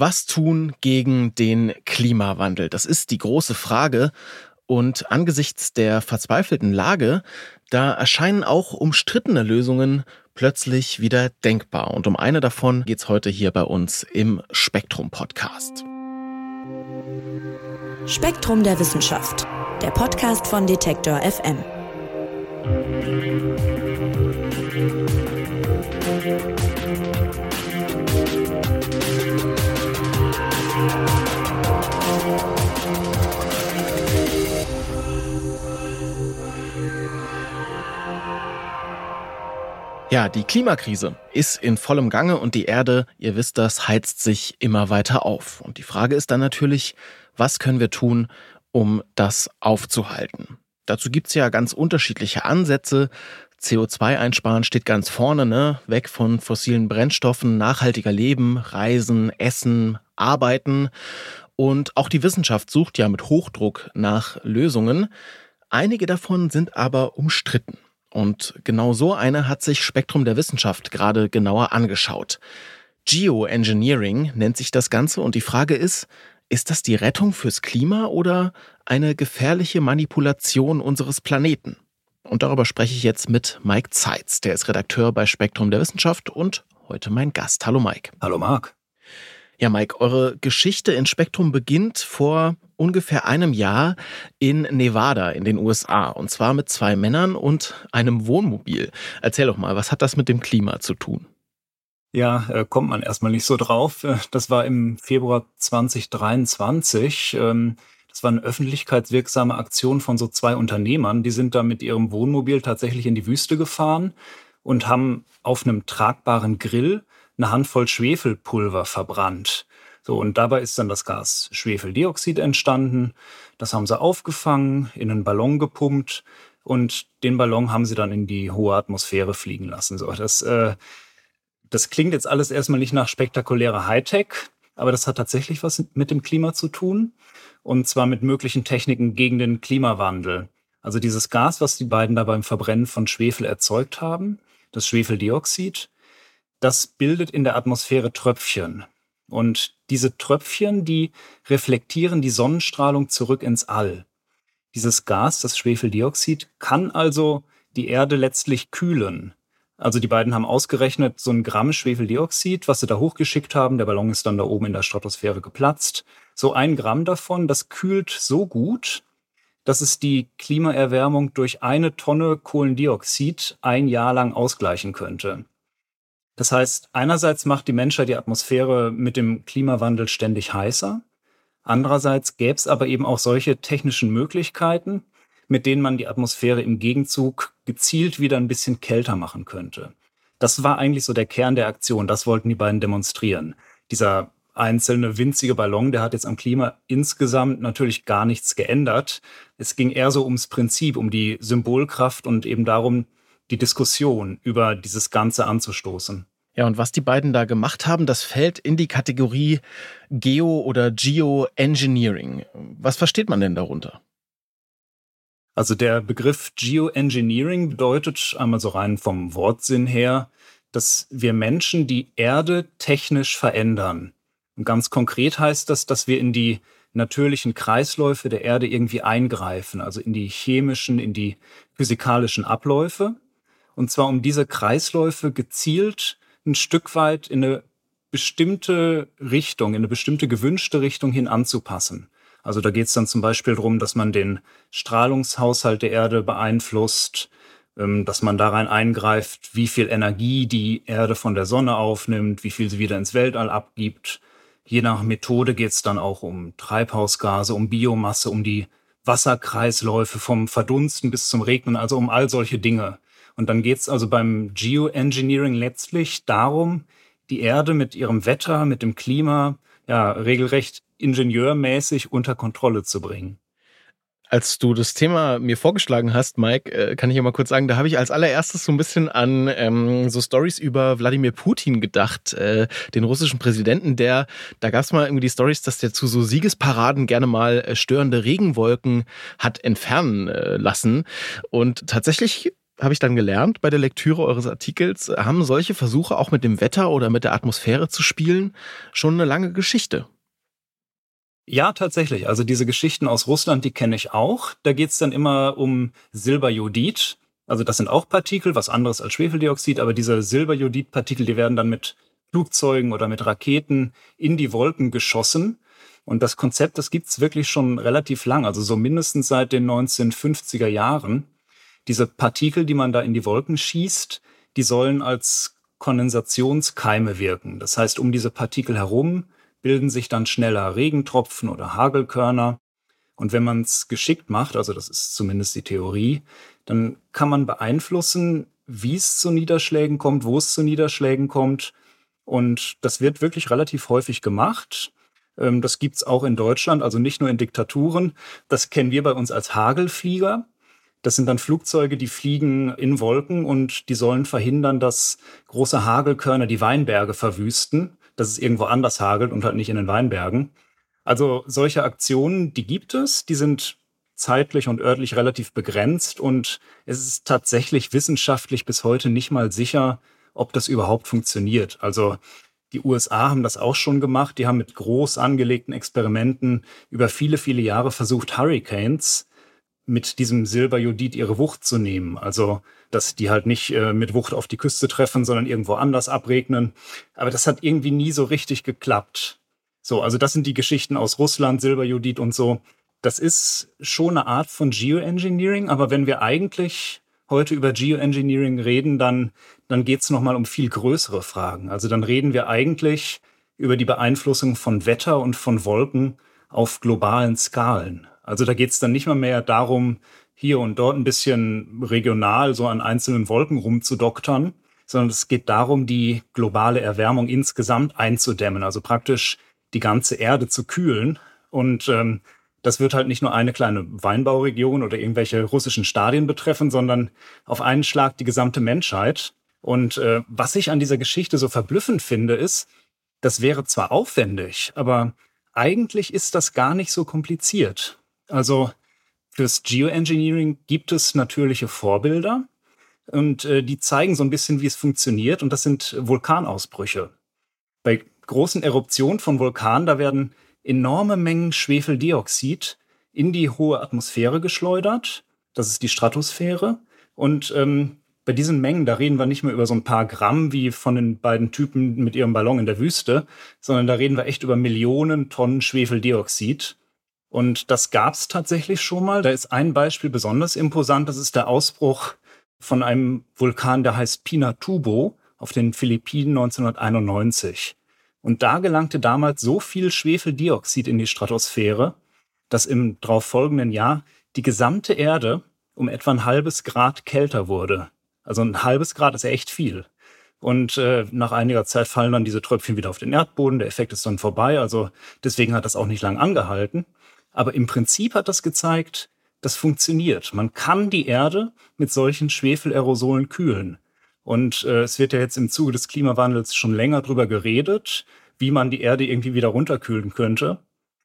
Was tun gegen den Klimawandel? Das ist die große Frage. Und angesichts der verzweifelten Lage, da erscheinen auch umstrittene Lösungen plötzlich wieder denkbar. Und um eine davon geht es heute hier bei uns im Spektrum Podcast. Spektrum der Wissenschaft, der Podcast von Detektor FM. Ja, die Klimakrise ist in vollem Gange und die Erde, ihr wisst das, heizt sich immer weiter auf. Und die Frage ist dann natürlich, was können wir tun, um das aufzuhalten? Dazu gibt's ja ganz unterschiedliche Ansätze. CO2 einsparen steht ganz vorne, ne? Weg von fossilen Brennstoffen, nachhaltiger Leben, Reisen, Essen, Arbeiten. Und auch die Wissenschaft sucht ja mit Hochdruck nach Lösungen. Einige davon sind aber umstritten. Und genau so eine hat sich Spektrum der Wissenschaft gerade genauer angeschaut. Geoengineering nennt sich das Ganze und die Frage ist, ist das die Rettung fürs Klima oder eine gefährliche Manipulation unseres Planeten? Und darüber spreche ich jetzt mit Mike Zeitz, der ist Redakteur bei Spektrum der Wissenschaft und heute mein Gast. Hallo Mike. Hallo Marc. Ja, Mike, eure Geschichte in Spektrum beginnt vor ungefähr einem Jahr in Nevada in den USA. Und zwar mit zwei Männern und einem Wohnmobil. Erzähl doch mal, was hat das mit dem Klima zu tun? Ja, äh, kommt man erstmal nicht so drauf. Äh, das war im Februar 2023. Ähm, das war eine öffentlichkeitswirksame Aktion von so zwei Unternehmern. Die sind da mit ihrem Wohnmobil tatsächlich in die Wüste gefahren und haben auf einem tragbaren Grill eine Handvoll Schwefelpulver verbrannt. So, und dabei ist dann das Gas Schwefeldioxid entstanden. Das haben sie aufgefangen, in einen Ballon gepumpt und den Ballon haben sie dann in die hohe Atmosphäre fliegen lassen. So, das, äh, das klingt jetzt alles erstmal nicht nach spektakulärer Hightech, aber das hat tatsächlich was mit dem Klima zu tun. Und zwar mit möglichen Techniken gegen den Klimawandel. Also dieses Gas, was die beiden da beim Verbrennen von Schwefel erzeugt haben, das Schwefeldioxid, das bildet in der Atmosphäre Tröpfchen. Und diese Tröpfchen, die reflektieren die Sonnenstrahlung zurück ins All. Dieses Gas, das Schwefeldioxid, kann also die Erde letztlich kühlen. Also die beiden haben ausgerechnet, so ein Gramm Schwefeldioxid, was sie da hochgeschickt haben, der Ballon ist dann da oben in der Stratosphäre geplatzt. So ein Gramm davon, das kühlt so gut, dass es die Klimaerwärmung durch eine Tonne Kohlendioxid ein Jahr lang ausgleichen könnte. Das heißt, einerseits macht die Menschheit die Atmosphäre mit dem Klimawandel ständig heißer. Andererseits gäbe es aber eben auch solche technischen Möglichkeiten, mit denen man die Atmosphäre im Gegenzug gezielt wieder ein bisschen kälter machen könnte. Das war eigentlich so der Kern der Aktion. Das wollten die beiden demonstrieren. Dieser einzelne winzige Ballon, der hat jetzt am Klima insgesamt natürlich gar nichts geändert. Es ging eher so ums Prinzip, um die Symbolkraft und eben darum, die Diskussion über dieses Ganze anzustoßen. Ja, und was die beiden da gemacht haben, das fällt in die Kategorie Geo- oder Geoengineering. Was versteht man denn darunter? Also der Begriff Geoengineering bedeutet einmal so rein vom Wortsinn her, dass wir Menschen die Erde technisch verändern. Und ganz konkret heißt das, dass wir in die natürlichen Kreisläufe der Erde irgendwie eingreifen, also in die chemischen, in die physikalischen Abläufe. Und zwar um diese Kreisläufe gezielt ein Stück weit in eine bestimmte Richtung, in eine bestimmte gewünschte Richtung hin anzupassen. Also da geht es dann zum Beispiel darum, dass man den Strahlungshaushalt der Erde beeinflusst, ähm, dass man da rein eingreift, wie viel Energie die Erde von der Sonne aufnimmt, wie viel sie wieder ins Weltall abgibt. Je nach Methode geht es dann auch um Treibhausgase, um Biomasse, um die Wasserkreisläufe vom Verdunsten bis zum Regnen, also um all solche Dinge. Und dann geht es also beim Geoengineering letztlich darum, die Erde mit ihrem Wetter, mit dem Klima, ja, regelrecht ingenieurmäßig unter Kontrolle zu bringen. Als du das Thema mir vorgeschlagen hast, Mike, äh, kann ich ja mal kurz sagen, da habe ich als allererstes so ein bisschen an ähm, so Stories über Wladimir Putin gedacht, äh, den russischen Präsidenten, der, da gab es mal irgendwie die Stories, dass der zu so Siegesparaden gerne mal äh, störende Regenwolken hat entfernen äh, lassen. Und tatsächlich habe ich dann gelernt bei der Lektüre eures Artikels, haben solche Versuche auch mit dem Wetter oder mit der Atmosphäre zu spielen schon eine lange Geschichte. Ja, tatsächlich. Also diese Geschichten aus Russland, die kenne ich auch. Da geht es dann immer um Silberjodid. Also das sind auch Partikel, was anderes als Schwefeldioxid, aber diese Silberjodid-Partikel, die werden dann mit Flugzeugen oder mit Raketen in die Wolken geschossen. Und das Konzept, das gibt's wirklich schon relativ lang, also so mindestens seit den 1950er Jahren. Diese Partikel, die man da in die Wolken schießt, die sollen als Kondensationskeime wirken. Das heißt, um diese Partikel herum bilden sich dann schneller Regentropfen oder Hagelkörner. Und wenn man es geschickt macht, also das ist zumindest die Theorie, dann kann man beeinflussen, wie es zu Niederschlägen kommt, wo es zu Niederschlägen kommt. Und das wird wirklich relativ häufig gemacht. Ähm, das gibt's auch in Deutschland, also nicht nur in Diktaturen. Das kennen wir bei uns als Hagelflieger. Das sind dann Flugzeuge, die fliegen in Wolken und die sollen verhindern, dass große Hagelkörner die Weinberge verwüsten dass es irgendwo anders hagelt und halt nicht in den Weinbergen. Also solche Aktionen, die gibt es, die sind zeitlich und örtlich relativ begrenzt und es ist tatsächlich wissenschaftlich bis heute nicht mal sicher, ob das überhaupt funktioniert. Also die USA haben das auch schon gemacht. Die haben mit groß angelegten Experimenten über viele, viele Jahre versucht, Hurricanes mit diesem Silberjodid ihre Wucht zu nehmen. Also, dass die halt nicht äh, mit Wucht auf die Küste treffen, sondern irgendwo anders abregnen. Aber das hat irgendwie nie so richtig geklappt. So, also das sind die Geschichten aus Russland, Silberjodid und so. Das ist schon eine Art von Geoengineering, aber wenn wir eigentlich heute über Geoengineering reden, dann, dann geht es nochmal um viel größere Fragen. Also dann reden wir eigentlich über die Beeinflussung von Wetter und von Wolken auf globalen Skalen. Also da geht es dann nicht mal mehr darum, hier und dort ein bisschen regional so an einzelnen Wolken rumzudoktern, sondern es geht darum, die globale Erwärmung insgesamt einzudämmen, also praktisch die ganze Erde zu kühlen. Und ähm, das wird halt nicht nur eine kleine Weinbauregion oder irgendwelche russischen Stadien betreffen, sondern auf einen Schlag die gesamte Menschheit. Und äh, was ich an dieser Geschichte so verblüffend finde, ist, das wäre zwar aufwendig, aber eigentlich ist das gar nicht so kompliziert. Also fürs Geoengineering gibt es natürliche Vorbilder und äh, die zeigen so ein bisschen, wie es funktioniert und das sind Vulkanausbrüche. Bei großen Eruptionen von Vulkanen, da werden enorme Mengen Schwefeldioxid in die hohe Atmosphäre geschleudert. Das ist die Stratosphäre. Und ähm, bei diesen Mengen, da reden wir nicht mehr über so ein paar Gramm wie von den beiden Typen mit ihrem Ballon in der Wüste, sondern da reden wir echt über Millionen Tonnen Schwefeldioxid. Und das gab es tatsächlich schon mal. Da ist ein Beispiel besonders imposant. Das ist der Ausbruch von einem Vulkan, der heißt Pinatubo auf den Philippinen 1991. Und da gelangte damals so viel Schwefeldioxid in die Stratosphäre, dass im darauffolgenden Jahr die gesamte Erde um etwa ein halbes Grad kälter wurde. Also ein halbes Grad ist echt viel. Und äh, nach einiger Zeit fallen dann diese Tröpfchen wieder auf den Erdboden. Der Effekt ist dann vorbei. Also deswegen hat das auch nicht lang angehalten. Aber im Prinzip hat das gezeigt, das funktioniert. Man kann die Erde mit solchen Schwefelerosolen kühlen. Und äh, es wird ja jetzt im Zuge des Klimawandels schon länger drüber geredet, wie man die Erde irgendwie wieder runterkühlen könnte.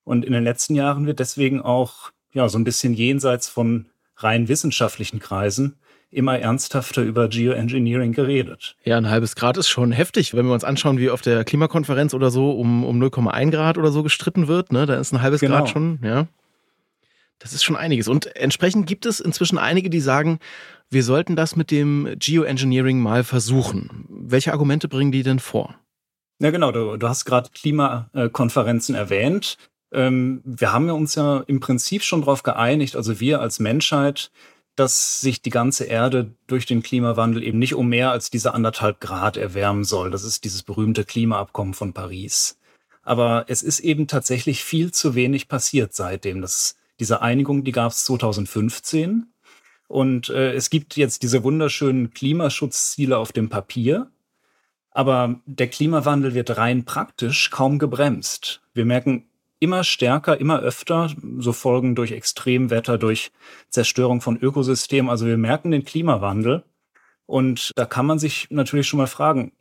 Und in den letzten Jahren wird deswegen auch ja so ein bisschen jenseits von rein wissenschaftlichen Kreisen immer ernsthafter über Geoengineering geredet. Ja, ein halbes Grad ist schon heftig. Wenn wir uns anschauen, wie auf der Klimakonferenz oder so um, um 0,1 Grad oder so gestritten wird, ne, da ist ein halbes genau. Grad schon, ja. Das ist schon einiges. Und entsprechend gibt es inzwischen einige, die sagen, wir sollten das mit dem Geoengineering mal versuchen. Welche Argumente bringen die denn vor? Ja, genau. Du, du hast gerade Klimakonferenzen erwähnt. Ähm, wir haben uns ja im Prinzip schon darauf geeinigt, also wir als Menschheit, dass sich die ganze Erde durch den Klimawandel eben nicht um mehr als diese anderthalb Grad erwärmen soll. Das ist dieses berühmte Klimaabkommen von Paris. Aber es ist eben tatsächlich viel zu wenig passiert seitdem. Das, diese Einigung, die gab es 2015. Und äh, es gibt jetzt diese wunderschönen Klimaschutzziele auf dem Papier. Aber der Klimawandel wird rein praktisch kaum gebremst. Wir merken immer stärker, immer öfter, so Folgen durch Extremwetter, durch Zerstörung von Ökosystemen. Also wir merken den Klimawandel. Und da kann man sich natürlich schon mal fragen,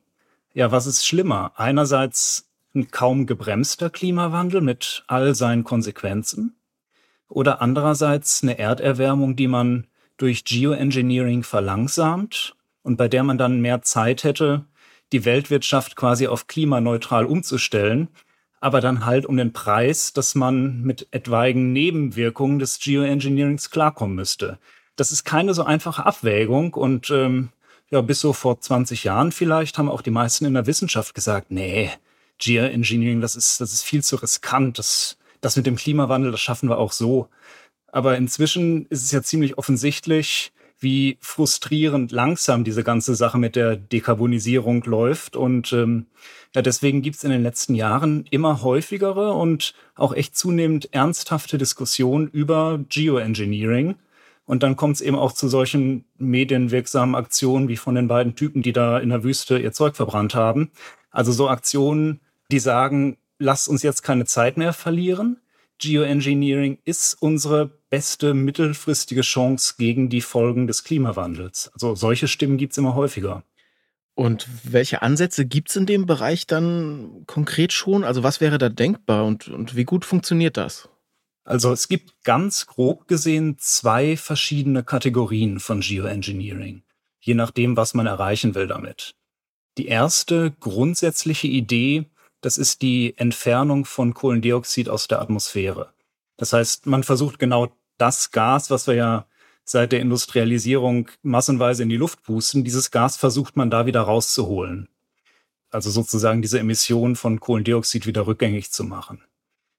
ja, was ist schlimmer? Einerseits ein kaum gebremster Klimawandel mit all seinen Konsequenzen oder andererseits eine Erderwärmung, die man durch Geoengineering verlangsamt und bei der man dann mehr Zeit hätte, die Weltwirtschaft quasi auf klimaneutral umzustellen, aber dann halt um den Preis, dass man mit etwaigen Nebenwirkungen des Geoengineerings klarkommen müsste. Das ist keine so einfache Abwägung und ähm, ja, bis so vor 20 Jahren vielleicht haben auch die meisten in der Wissenschaft gesagt, nee, Geoengineering, das ist, das ist viel zu riskant, das, das mit dem Klimawandel, das schaffen wir auch so. Aber inzwischen ist es ja ziemlich offensichtlich, wie frustrierend langsam diese ganze Sache mit der Dekarbonisierung läuft. Und ähm, ja, deswegen gibt es in den letzten Jahren immer häufigere und auch echt zunehmend ernsthafte Diskussionen über Geoengineering. Und dann kommt es eben auch zu solchen medienwirksamen Aktionen wie von den beiden Typen, die da in der Wüste ihr Zeug verbrannt haben. Also so Aktionen, die sagen, lasst uns jetzt keine Zeit mehr verlieren. Geoengineering ist unsere beste mittelfristige Chance gegen die Folgen des Klimawandels. Also solche Stimmen gibt es immer häufiger. Und welche Ansätze gibt es in dem Bereich dann konkret schon? Also was wäre da denkbar und, und wie gut funktioniert das? Also es gibt ganz grob gesehen zwei verschiedene Kategorien von Geoengineering, je nachdem, was man erreichen will damit. Die erste grundsätzliche Idee das ist die Entfernung von Kohlendioxid aus der Atmosphäre. Das heißt, man versucht genau das Gas, was wir ja seit der Industrialisierung massenweise in die Luft pusten, dieses Gas versucht man da wieder rauszuholen. Also sozusagen diese Emission von Kohlendioxid wieder rückgängig zu machen.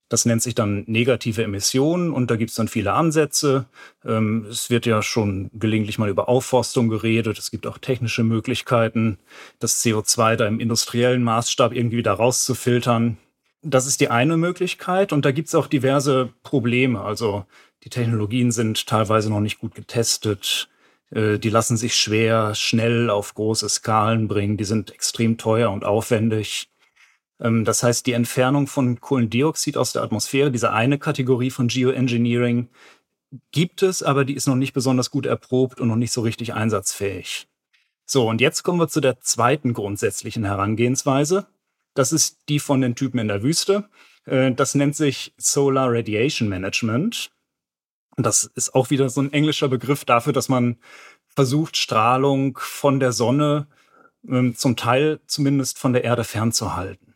Das nennt sich dann negative Emissionen und da gibt es dann viele Ansätze. Ähm, es wird ja schon gelegentlich mal über Aufforstung geredet. Es gibt auch technische Möglichkeiten, das CO2 da im industriellen Maßstab irgendwie wieder rauszufiltern. Das ist die eine Möglichkeit und da gibt es auch diverse Probleme. Also die Technologien sind teilweise noch nicht gut getestet. Äh, die lassen sich schwer, schnell auf große Skalen bringen. Die sind extrem teuer und aufwendig. Ähm, das heißt, die Entfernung von Kohlendioxid aus der Atmosphäre, diese eine Kategorie von Geoengineering, gibt es, aber die ist noch nicht besonders gut erprobt und noch nicht so richtig einsatzfähig. So, und jetzt kommen wir zu der zweiten grundsätzlichen Herangehensweise. Das ist die von den Typen in der Wüste. Äh, das nennt sich Solar Radiation Management. Das ist auch wieder so ein englischer Begriff dafür, dass man versucht, Strahlung von der Sonne ähm, zum Teil zumindest von der Erde fernzuhalten.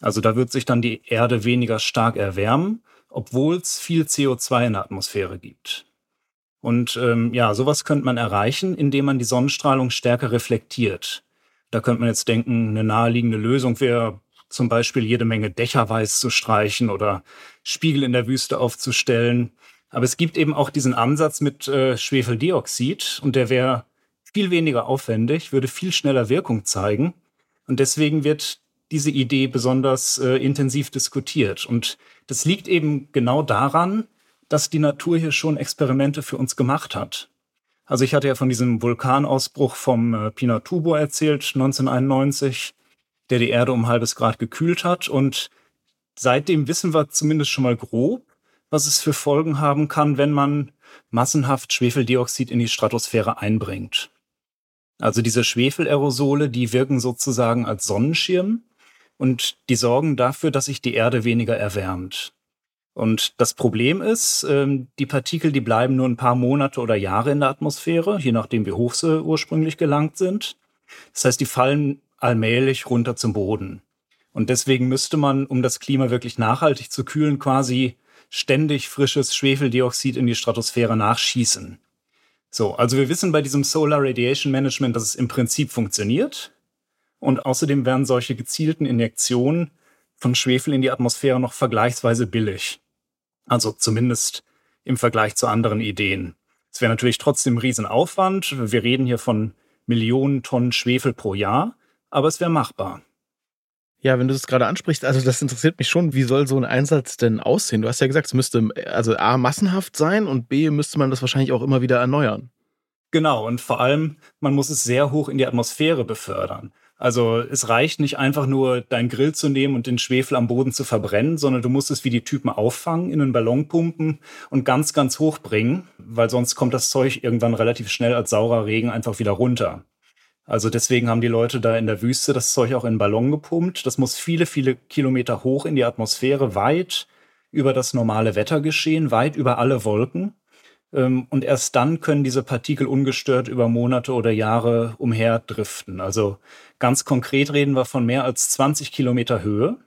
Also da wird sich dann die Erde weniger stark erwärmen, obwohl es viel CO2 in der Atmosphäre gibt. Und ähm, ja, sowas könnte man erreichen, indem man die Sonnenstrahlung stärker reflektiert. Da könnte man jetzt denken, eine naheliegende Lösung wäre zum Beispiel jede Menge Dächer weiß zu streichen oder Spiegel in der Wüste aufzustellen. Aber es gibt eben auch diesen Ansatz mit äh, Schwefeldioxid und der wäre viel weniger aufwendig, würde viel schneller Wirkung zeigen. Und deswegen wird diese Idee besonders äh, intensiv diskutiert. Und das liegt eben genau daran, dass die Natur hier schon Experimente für uns gemacht hat. Also ich hatte ja von diesem Vulkanausbruch vom äh, Pinatubo erzählt, 1991, der die Erde um ein halbes Grad gekühlt hat. Und seitdem wissen wir zumindest schon mal grob, was es für Folgen haben kann, wenn man massenhaft Schwefeldioxid in die Stratosphäre einbringt. Also diese Schwefelaerosole, die wirken sozusagen als Sonnenschirm und die sorgen dafür, dass sich die Erde weniger erwärmt. Und das Problem ist, ähm, die Partikel, die bleiben nur ein paar Monate oder Jahre in der Atmosphäre, je nachdem, wie hoch sie ursprünglich gelangt sind. Das heißt, die fallen allmählich runter zum Boden. Und deswegen müsste man, um das Klima wirklich nachhaltig zu kühlen, quasi ständig frisches Schwefeldioxid in die Stratosphäre nachschießen. So, also wir wissen bei diesem Solar Radiation Management, dass es im Prinzip funktioniert. Und außerdem wären solche gezielten Injektionen von Schwefel in die Atmosphäre noch vergleichsweise billig. Also zumindest im Vergleich zu anderen Ideen. Es wäre natürlich trotzdem ein Riesenaufwand. Wir reden hier von Millionen Tonnen Schwefel pro Jahr, aber es wäre machbar. Ja, wenn du das gerade ansprichst, also das interessiert mich schon, wie soll so ein Einsatz denn aussehen? Du hast ja gesagt, es müsste also A massenhaft sein und B müsste man das wahrscheinlich auch immer wieder erneuern. Genau, und vor allem, man muss es sehr hoch in die Atmosphäre befördern. Also es reicht nicht einfach nur, deinen Grill zu nehmen und den Schwefel am Boden zu verbrennen, sondern du musst es wie die Typen auffangen, in einen Ballon pumpen und ganz, ganz hoch bringen, weil sonst kommt das Zeug irgendwann relativ schnell als saurer Regen einfach wieder runter. Also deswegen haben die Leute da in der Wüste das Zeug auch in einen Ballon gepumpt. Das muss viele, viele Kilometer hoch in die Atmosphäre, weit über das normale Wetter geschehen, weit über alle Wolken. Ähm, und erst dann können diese Partikel ungestört über Monate oder Jahre umherdriften. Also ganz konkret reden wir von mehr als 20 Kilometer Höhe.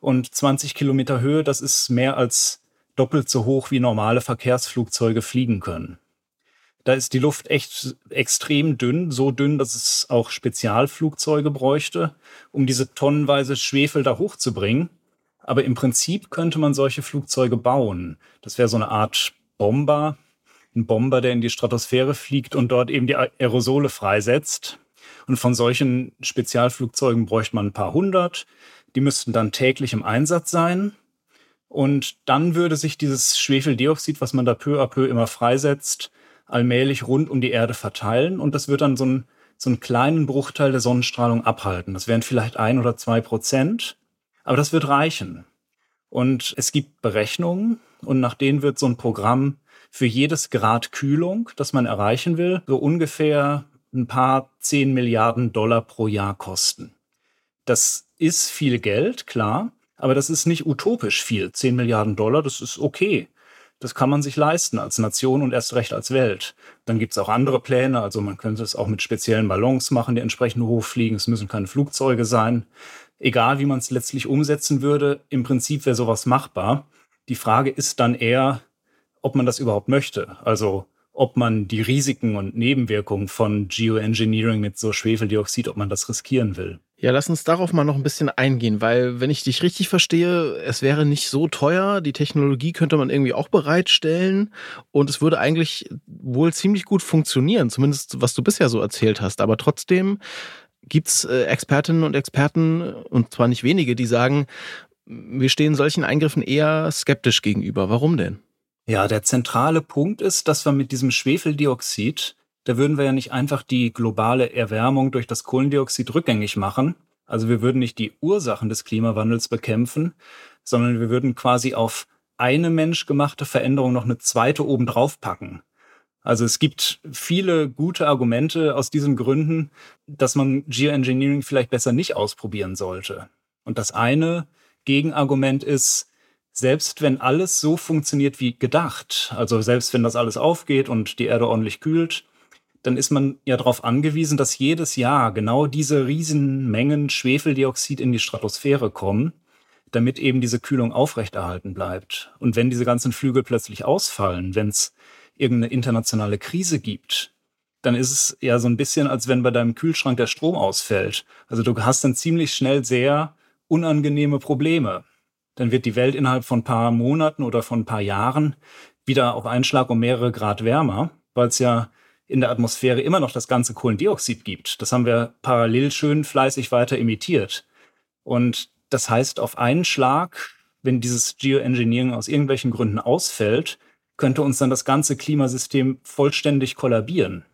Und 20 Kilometer Höhe, das ist mehr als doppelt so hoch, wie normale Verkehrsflugzeuge fliegen können. Da ist die Luft echt extrem dünn, so dünn, dass es auch Spezialflugzeuge bräuchte, um diese tonnenweise Schwefel da hochzubringen. Aber im Prinzip könnte man solche Flugzeuge bauen. Das wäre so eine Art Bomber, ein Bomber, der in die Stratosphäre fliegt und dort eben die Aerosole freisetzt. Und von solchen Spezialflugzeugen bräuchte man ein paar hundert. Die müssten dann täglich im Einsatz sein. Und dann würde sich dieses Schwefeldioxid, was man da peu à peu immer freisetzt, allmählich rund um die Erde verteilen. Und das wird dann so, ein, so einen kleinen Bruchteil der Sonnenstrahlung abhalten. Das wären vielleicht ein oder zwei Prozent. Aber das wird reichen. Und es gibt Berechnungen und nach denen wird so ein Programm für jedes Grad Kühlung, das man erreichen will, so ungefähr ein paar zehn Milliarden Dollar pro Jahr kosten. Das ist viel Geld, klar, aber das ist nicht utopisch viel. Zehn Milliarden Dollar, das ist okay. Das kann man sich leisten als Nation und erst recht als Welt. Dann gibt es auch andere Pläne, also man könnte es auch mit speziellen Ballons machen, die entsprechend hochfliegen. Es müssen keine Flugzeuge sein egal wie man es letztlich umsetzen würde, im Prinzip wäre sowas machbar. Die Frage ist dann eher, ob man das überhaupt möchte. Also ob man die Risiken und Nebenwirkungen von Geoengineering mit so Schwefeldioxid, ob man das riskieren will. Ja, lass uns darauf mal noch ein bisschen eingehen, weil wenn ich dich richtig verstehe, es wäre nicht so teuer, die Technologie könnte man irgendwie auch bereitstellen und es würde eigentlich wohl ziemlich gut funktionieren, zumindest was du bisher so erzählt hast. Aber trotzdem gibt es äh, Expertinnen und Experten, und zwar nicht wenige, die sagen, wir stehen solchen Eingriffen eher skeptisch gegenüber. Warum denn? Ja, der zentrale Punkt ist, dass wir mit diesem Schwefeldioxid, da würden wir ja nicht einfach die globale Erwärmung durch das Kohlendioxid rückgängig machen. Also wir würden nicht die Ursachen des Klimawandels bekämpfen, sondern wir würden quasi auf eine menschgemachte Veränderung noch eine zweite obendrauf packen. Also es gibt viele gute Argumente aus diesen Gründen, dass man Geoengineering vielleicht besser nicht ausprobieren sollte. Und das eine Gegenargument ist, selbst wenn alles so funktioniert wie gedacht, also selbst wenn das alles aufgeht und die Erde ordentlich kühlt, dann ist man ja darauf angewiesen, dass jedes Jahr genau diese Riesenmengen Schwefeldioxid in die Stratosphäre kommen, damit eben diese Kühlung aufrechterhalten bleibt. Und wenn diese ganzen Flügel plötzlich ausfallen, wenn es irgendeine internationale Krise gibt, dann ist es ja so ein bisschen, als wenn bei deinem Kühlschrank der Strom ausfällt. Also du hast dann ziemlich schnell sehr unangenehme Probleme. Dann wird die Welt innerhalb von ein paar Monaten oder von ein paar Jahren wieder auf einen Schlag um mehrere Grad wärmer, weil es ja in der Atmosphäre immer noch das ganze Kohlendioxid gibt. Das haben wir parallel schön fleißig weiter emittiert. Und das heißt, auf einen Schlag, wenn dieses Geoengineering aus irgendwelchen Gründen ausfällt, könnte uns dann das ganze Klimasystem vollständig kollabieren.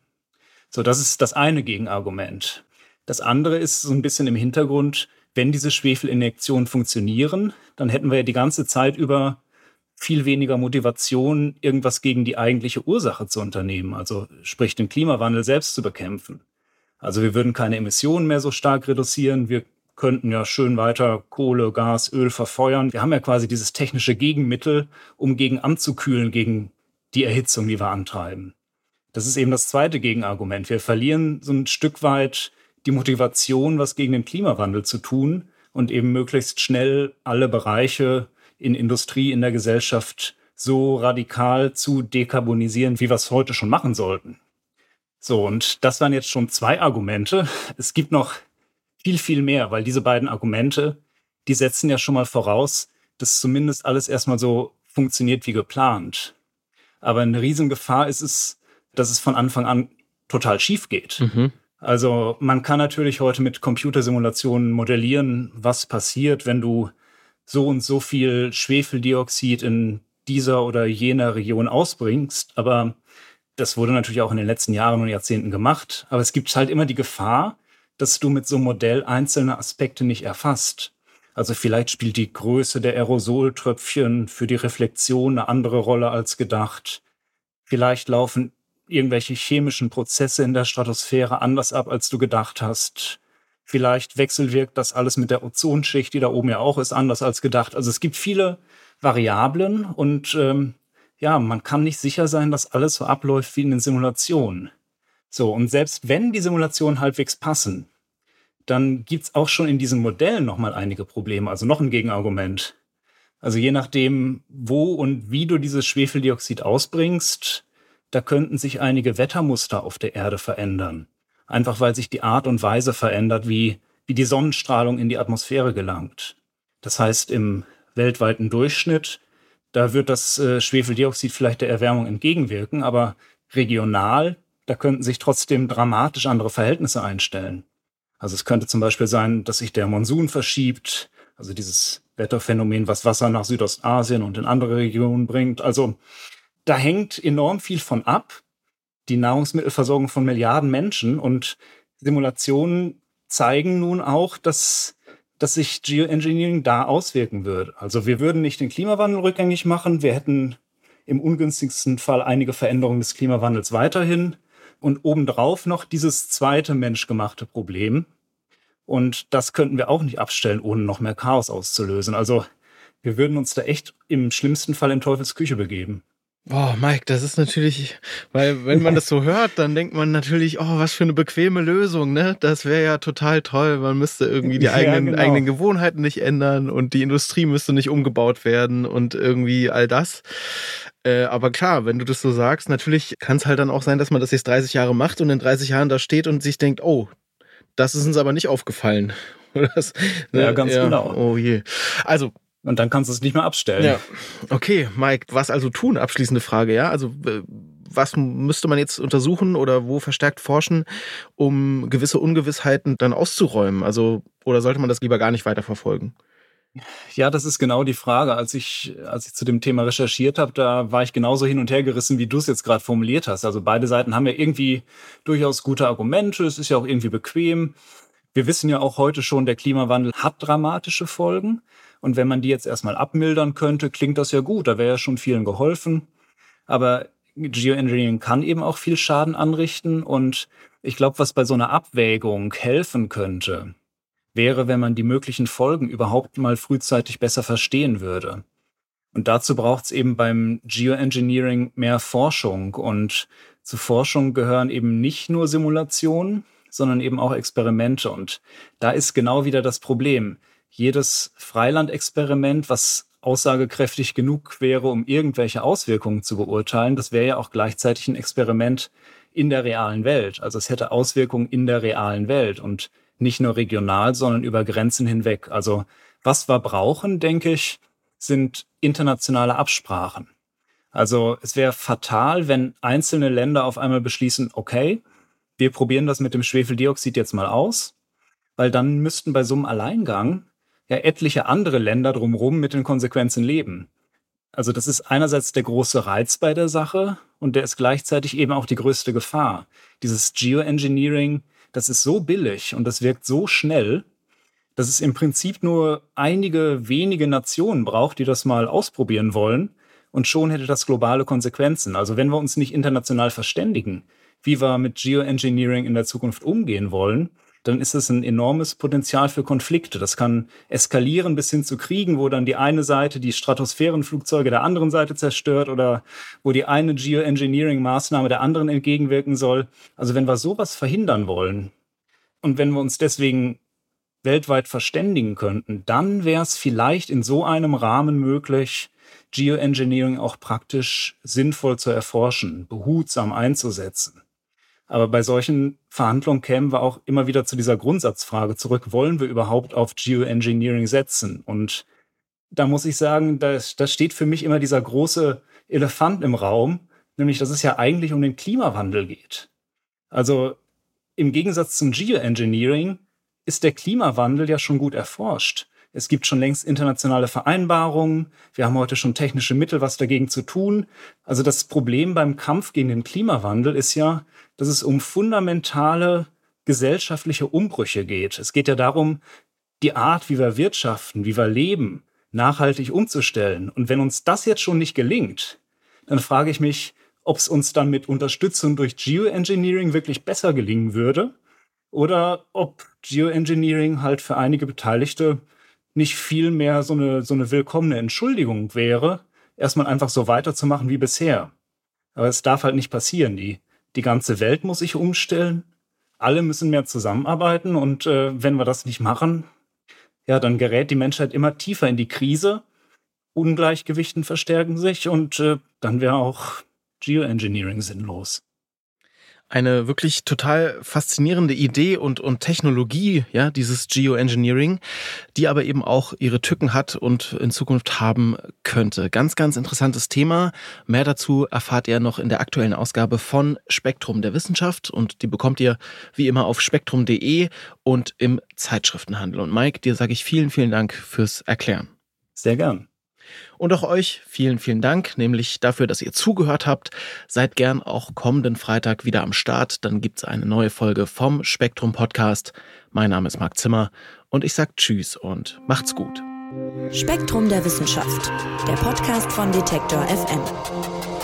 So, das ist das eine Gegenargument. Das andere ist so ein bisschen im Hintergrund, wenn diese Schwefelinjektionen funktionieren, dann hätten wir ja die ganze Zeit über viel weniger Motivation, irgendwas gegen die eigentliche Ursache zu unternehmen, also sprich den Klimawandel selbst zu bekämpfen. Also wir würden keine Emissionen mehr so stark reduzieren, wir könnten ja schön weiter Kohle, Gas, Öl verfeuern. Wir haben ja quasi dieses technische Gegenmittel, um gegen anzukühlen, gegen die Erhitzung, die wir antreiben. Das ist eben das zweite Gegenargument. Wir verlieren so ein Stück weit die Motivation, was gegen den Klimawandel zu tun und eben möglichst schnell alle Bereiche in Industrie, in der Gesellschaft so radikal zu dekarbonisieren, wie wir es heute schon machen sollten. So, und das waren jetzt schon zwei Argumente. Es gibt noch viel, viel mehr, weil diese beiden Argumente, die setzen ja schon mal voraus, dass zumindest alles erstmal so funktioniert wie geplant. Aber eine Riesengefahr ist es, dass es von Anfang an total schief geht. Mhm. Also man kann natürlich heute mit Computersimulationen modellieren, was passiert, wenn du so und so viel Schwefeldioxid in dieser oder jener Region ausbringst. Aber das wurde natürlich auch in den letzten Jahren und Jahrzehnten gemacht. Aber es gibt halt immer die Gefahr, dass du mit so einem Modell einzelne Aspekte nicht erfasst. Also vielleicht spielt die Größe der Aerosoltröpfchen für die Reflexion eine andere Rolle als gedacht. Vielleicht laufen irgendwelche chemischen Prozesse in der Stratosphäre anders ab, als du gedacht hast. Vielleicht wechselwirkt das alles mit der Ozonschicht, die da oben ja auch ist, anders als gedacht. Also es gibt viele Variablen und ähm, ja, man kann nicht sicher sein, dass alles so abläuft wie in den Simulationen. So, und selbst wenn die Simulationen halbwegs passen, dann gibt's auch schon in diesen Modellen nochmal einige Probleme, also noch ein Gegenargument. Also je nachdem, wo und wie du dieses Schwefeldioxid ausbringst, da könnten sich einige Wettermuster auf der Erde verändern. Einfach weil sich die Art und Weise verändert, wie, wie die Sonnenstrahlung in die Atmosphäre gelangt. Das heißt, im weltweiten Durchschnitt, da wird das äh, Schwefeldioxid vielleicht der Erwärmung entgegenwirken, aber regional, da könnten sich trotzdem dramatisch andere Verhältnisse einstellen. Also es könnte zum Beispiel sein, dass sich der Monsun verschiebt, also dieses Wetterphänomen, was Wasser nach Südostasien und in andere Regionen bringt. Also da hängt enorm viel von ab. Die Nahrungsmittelversorgung von Milliarden Menschen und Simulationen zeigen nun auch, dass, dass sich Geoengineering da auswirken würde. Also wir würden nicht den Klimawandel rückgängig machen. Wir hätten im ungünstigsten Fall einige Veränderungen des Klimawandels weiterhin und obendrauf noch dieses zweite menschgemachte Problem. Und das könnten wir auch nicht abstellen, ohne noch mehr Chaos auszulösen. Also wir würden uns da echt im schlimmsten Fall in Teufels Küche begeben. Boah, Mike, das ist natürlich, weil wenn man das so hört, dann denkt man natürlich, oh, was für eine bequeme Lösung, ne? Das wäre ja total toll. Man müsste irgendwie die ja, eigenen, genau. eigenen Gewohnheiten nicht ändern und die Industrie müsste nicht umgebaut werden und irgendwie all das. Äh, aber klar, wenn du das so sagst, natürlich kann es halt dann auch sein, dass man das jetzt 30 Jahre macht und in 30 Jahren da steht und sich denkt, oh, das ist uns aber nicht aufgefallen. Das, ne? Ja, ganz ja, genau. Oh je. Also, und dann kannst du es nicht mehr abstellen. Ja. Okay, Mike, was also tun? Abschließende Frage, ja? Also was müsste man jetzt untersuchen oder wo verstärkt forschen, um gewisse Ungewissheiten dann auszuräumen? Also, oder sollte man das lieber gar nicht weiter verfolgen? Ja, das ist genau die Frage. Als ich, als ich zu dem Thema recherchiert habe, da war ich genauso hin und her gerissen, wie du es jetzt gerade formuliert hast. Also beide Seiten haben ja irgendwie durchaus gute Argumente. Es ist ja auch irgendwie bequem. Wir wissen ja auch heute schon, der Klimawandel hat dramatische Folgen. Und wenn man die jetzt erstmal abmildern könnte, klingt das ja gut. Da wäre ja schon vielen geholfen. Aber Geoengineering kann eben auch viel Schaden anrichten. Und ich glaube, was bei so einer Abwägung helfen könnte, wäre, wenn man die möglichen Folgen überhaupt mal frühzeitig besser verstehen würde. Und dazu braucht es eben beim Geoengineering mehr Forschung. Und zu Forschung gehören eben nicht nur Simulationen, sondern eben auch Experimente. Und da ist genau wieder das Problem jedes Freilandexperiment, was aussagekräftig genug wäre, um irgendwelche Auswirkungen zu beurteilen, das wäre ja auch gleichzeitig ein Experiment in der realen Welt. Also es hätte Auswirkungen in der realen Welt und nicht nur regional, sondern über Grenzen hinweg. Also was wir brauchen, denke ich, sind internationale Absprachen. Also es wäre fatal, wenn einzelne Länder auf einmal beschließen, okay, wir probieren das mit dem Schwefeldioxid jetzt mal aus, weil dann müssten bei so einem Alleingang ja etliche andere Länder drumherum mit den Konsequenzen leben. Also das ist einerseits der große Reiz bei der Sache und der ist gleichzeitig eben auch die größte Gefahr. Dieses Geoengineering, das ist so billig und das wirkt so schnell, dass es im Prinzip nur einige wenige Nationen braucht, die das mal ausprobieren wollen und schon hätte das globale Konsequenzen. Also wenn wir uns nicht international verständigen, wie wir mit Geoengineering in der Zukunft umgehen wollen, dann ist es ein enormes Potenzial für Konflikte. Das kann eskalieren bis hin zu Kriegen, wo dann die eine Seite die Stratosphärenflugzeuge der anderen Seite zerstört oder wo die eine Geoengineering-Maßnahme der anderen entgegenwirken soll. Also wenn wir sowas verhindern wollen und wenn wir uns deswegen weltweit verständigen könnten, dann wäre es vielleicht in so einem Rahmen möglich, Geoengineering auch praktisch sinnvoll zu erforschen, behutsam einzusetzen. Aber bei solchen Verhandlungen kämen wir auch immer wieder zu dieser Grundsatzfrage zurück, wollen wir überhaupt auf Geoengineering setzen? Und da muss ich sagen, da, steht für mich immer dieser große Elefant im Raum, nämlich dass es ja eigentlich um den Klimawandel geht. Also im Gegensatz zum Geoengineering ist der Klimawandel ja schon gut erforscht. Es gibt schon längst internationale Vereinbarungen. Wir haben heute schon technische Mittel, was dagegen zu tun. Also das Problem beim Kampf gegen den Klimawandel ist ja, dass es um fundamentale gesellschaftliche Umbrüche geht. Es geht ja darum, die Art, wie wir wirtschaften, wie wir leben, nachhaltig umzustellen. Und wenn uns das jetzt schon nicht gelingt, dann frage ich mich, ob es uns dann mit Unterstützung durch Geoengineering wirklich besser gelingen würde oder ob Geoengineering halt für einige Beteiligte nicht viel mehr so eine, so eine willkommene Entschuldigung wäre, erstmal einfach so weiterzumachen wie bisher. Aber es darf halt nicht passieren. Die, die ganze Welt muss sich umstellen. Alle müssen mehr zusammenarbeiten. Und äh, wenn wir das nicht machen, ja, dann gerät die Menschheit immer tiefer in die Krise. Ungleichgewichten verstärken sich und äh, dann wäre auch Geoengineering sinnlos eine wirklich total faszinierende Idee und, und Technologie, ja, dieses Geoengineering, die aber eben auch ihre Tücken hat und in Zukunft haben könnte. Ganz, ganz interessantes Thema. Mehr dazu erfahrt ihr noch in der aktuellen Ausgabe von Spektrum der Wissenschaft und die bekommt ihr wie immer auf spektrum.de und im Zeitschriftenhandel. Und Mike, dir sage ich vielen, vielen Dank fürs Erklären. Sehr gern. Und auch euch vielen, vielen Dank, nämlich dafür, dass ihr zugehört habt. Seid gern auch kommenden Freitag wieder am Start. Dann gibt's eine neue Folge vom Spektrum Podcast. Mein Name ist Marc Zimmer und ich sage Tschüss und macht's gut. Spektrum der Wissenschaft, der Podcast von Detektor FM.